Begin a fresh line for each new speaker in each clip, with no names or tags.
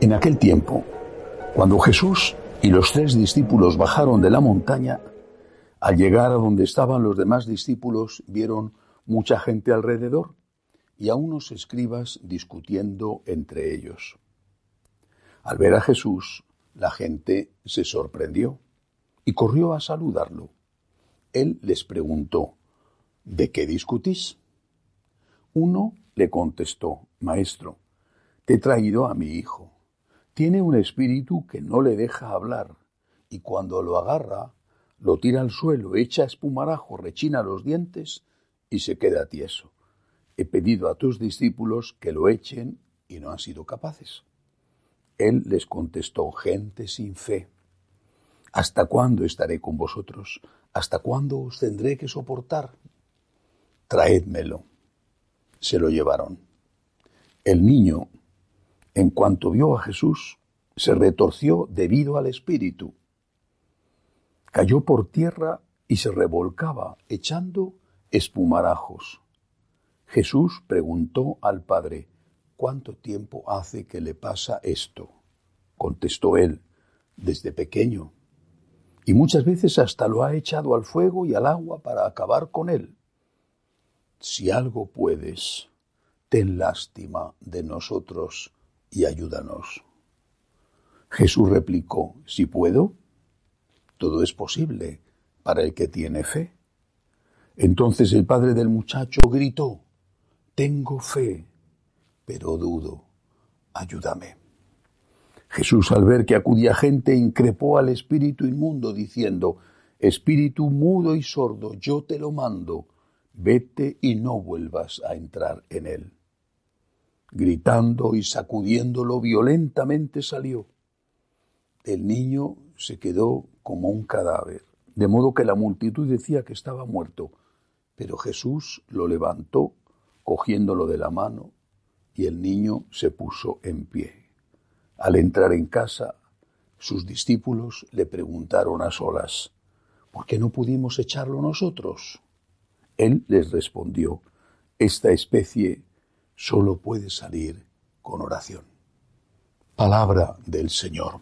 En aquel tiempo, cuando Jesús y los tres discípulos bajaron de la montaña, al llegar a donde estaban los demás discípulos, vieron mucha gente alrededor y a unos escribas discutiendo entre ellos. Al ver a Jesús, la gente se sorprendió y corrió a saludarlo. Él les preguntó, ¿de qué discutís? Uno le contestó, Maestro, te he traído a mi hijo. Tiene un espíritu que no le deja hablar y cuando lo agarra, lo tira al suelo, echa espumarajo, rechina los dientes y se queda tieso. He pedido a tus discípulos que lo echen y no han sido capaces. Él les contestó, gente sin fe, ¿hasta cuándo estaré con vosotros? ¿Hasta cuándo os tendré que soportar? Traédmelo. Se lo llevaron. El niño, en cuanto vio a Jesús, se retorció debido al espíritu. Cayó por tierra y se revolcaba, echando espumarajos. Jesús preguntó al Padre, ¿cuánto tiempo hace que le pasa esto? Contestó él, desde pequeño. Y muchas veces hasta lo ha echado al fuego y al agua para acabar con él. Si algo puedes, ten lástima de nosotros y ayúdanos. Jesús replicó, si puedo, todo es posible para el que tiene fe. Entonces el padre del muchacho gritó, tengo fe, pero dudo, ayúdame. Jesús al ver que acudía gente increpó al espíritu inmundo diciendo, Espíritu mudo y sordo, yo te lo mando, vete y no vuelvas a entrar en él. Gritando y sacudiéndolo violentamente salió. El niño se quedó como un cadáver, de modo que la multitud decía que estaba muerto, pero Jesús lo levantó cogiéndolo de la mano, y el niño se puso en pie. Al entrar en casa, sus discípulos le preguntaron a solas, ¿por qué no pudimos echarlo nosotros? Él les respondió, esta especie solo puede salir con oración. Palabra del Señor.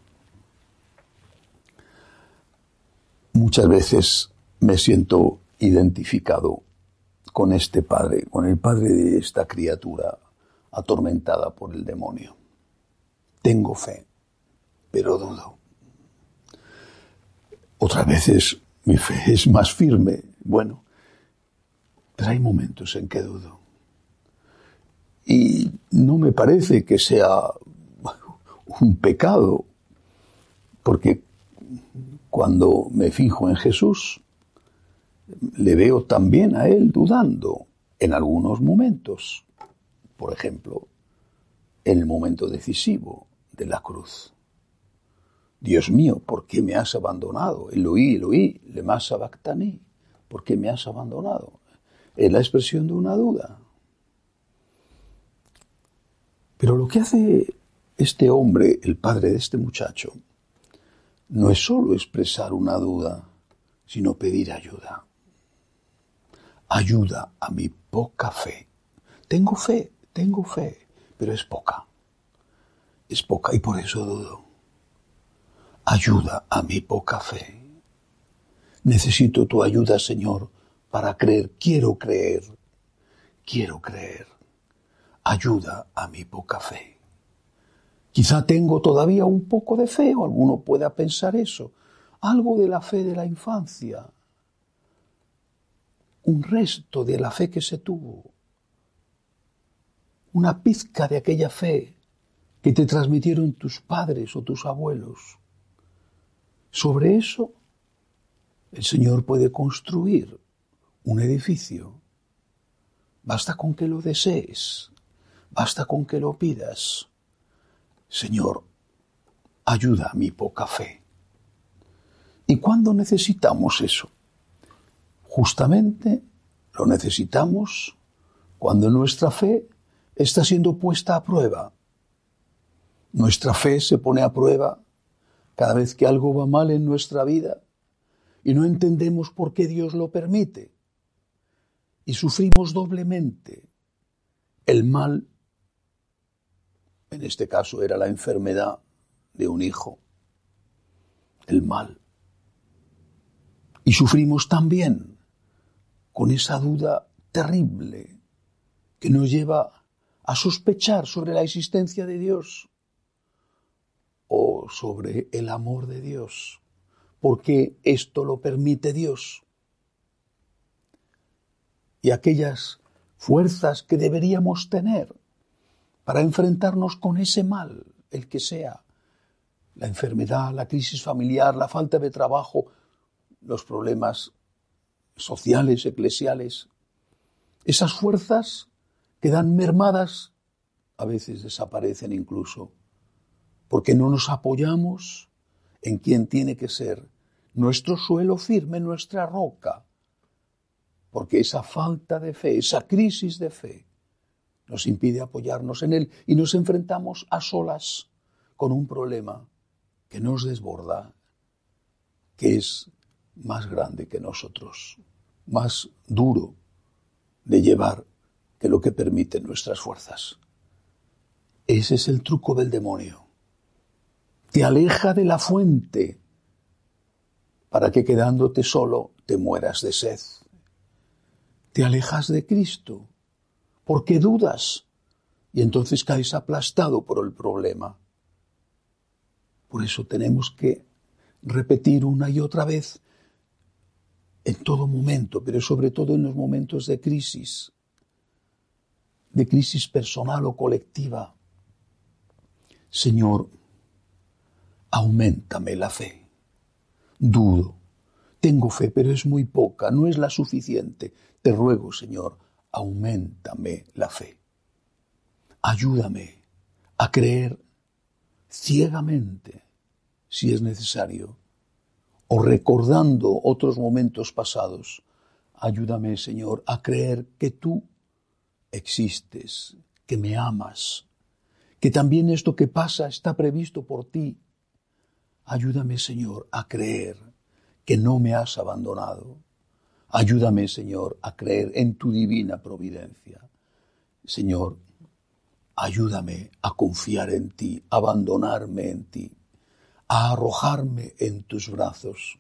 Muchas veces me siento identificado con este padre, con el padre de esta criatura atormentada por el demonio. Tengo fe, pero dudo. Otras veces mi fe es más firme. Bueno, pero hay momentos en que dudo. Y no me parece que sea un pecado, porque cuando me fijo en Jesús, le veo también a él dudando en algunos momentos. Por ejemplo, en el momento decisivo de la cruz. Dios mío, ¿por qué me has abandonado? Eloí, Eloí, le más sabactaní. ¿Por qué me has abandonado? Es la expresión de una duda. Pero lo que hace este hombre, el padre de este muchacho, no es solo expresar una duda, sino pedir ayuda ayuda a mi poca fe. Tengo fe, tengo fe, pero es poca. Es poca y por eso dudo. Ayuda a mi poca fe. Necesito tu ayuda, Señor, para creer. Quiero creer. Quiero creer. Ayuda a mi poca fe. Quizá tengo todavía un poco de fe, o alguno pueda pensar eso. Algo de la fe de la infancia, un resto de la fe que se tuvo, una pizca de aquella fe que te transmitieron tus padres o tus abuelos. Sobre eso, el Señor puede construir un edificio. Basta con que lo desees, basta con que lo pidas. Señor, ayuda a mi poca fe. ¿Y cuándo necesitamos eso? Justamente lo necesitamos cuando nuestra fe está siendo puesta a prueba. Nuestra fe se pone a prueba cada vez que algo va mal en nuestra vida, y no entendemos por qué Dios lo permite. Y sufrimos doblemente el mal, en este caso era la enfermedad de un hijo, el mal. Y sufrimos también con esa duda terrible que nos lleva a sospechar sobre la existencia de Dios sobre el amor de Dios, porque esto lo permite Dios. Y aquellas fuerzas que deberíamos tener para enfrentarnos con ese mal, el que sea, la enfermedad, la crisis familiar, la falta de trabajo, los problemas sociales, eclesiales, esas fuerzas quedan mermadas, a veces desaparecen incluso, porque no nos apoyamos en quien tiene que ser nuestro suelo firme, nuestra roca, porque esa falta de fe, esa crisis de fe, nos impide apoyarnos en Él y nos enfrentamos a solas con un problema que nos desborda, que es más grande que nosotros, más duro de llevar que lo que permiten nuestras fuerzas. Ese es el truco del demonio. Te aleja de la fuente para que quedándote solo te mueras de sed. Te alejas de Cristo porque dudas y entonces caes aplastado por el problema. Por eso tenemos que repetir una y otra vez en todo momento, pero sobre todo en los momentos de crisis, de crisis personal o colectiva. Señor, aumentame la fe. Dudo. Tengo fe, pero es muy poca, no es la suficiente. Te ruego, Señor, aumentame la fe. Ayúdame a creer ciegamente, si es necesario, o recordando otros momentos pasados. Ayúdame, Señor, a creer que tú existes, que me amas, que también esto que pasa está previsto por ti. Ayúdame, Señor, a creer que no me has abandonado. Ayúdame, Señor, a creer en tu divina providencia. Señor, ayúdame a confiar en ti, a abandonarme en ti, a arrojarme en tus brazos,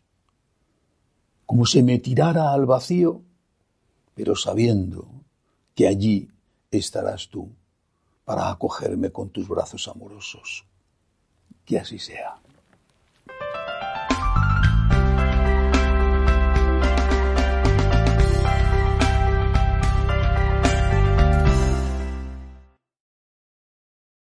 como si me tirara al vacío, pero sabiendo que allí estarás tú para acogerme con tus brazos amorosos. Que así sea.